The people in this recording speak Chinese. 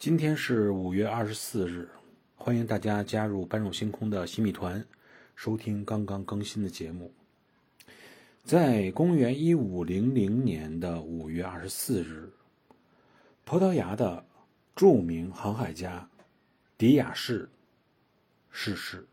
今天是五月二十四日，欢迎大家加入“搬入星空”的新米团，收听刚刚更新的节目。在公元一五零零年的五月二十四日，葡萄牙的著名航海家迪亚士逝世。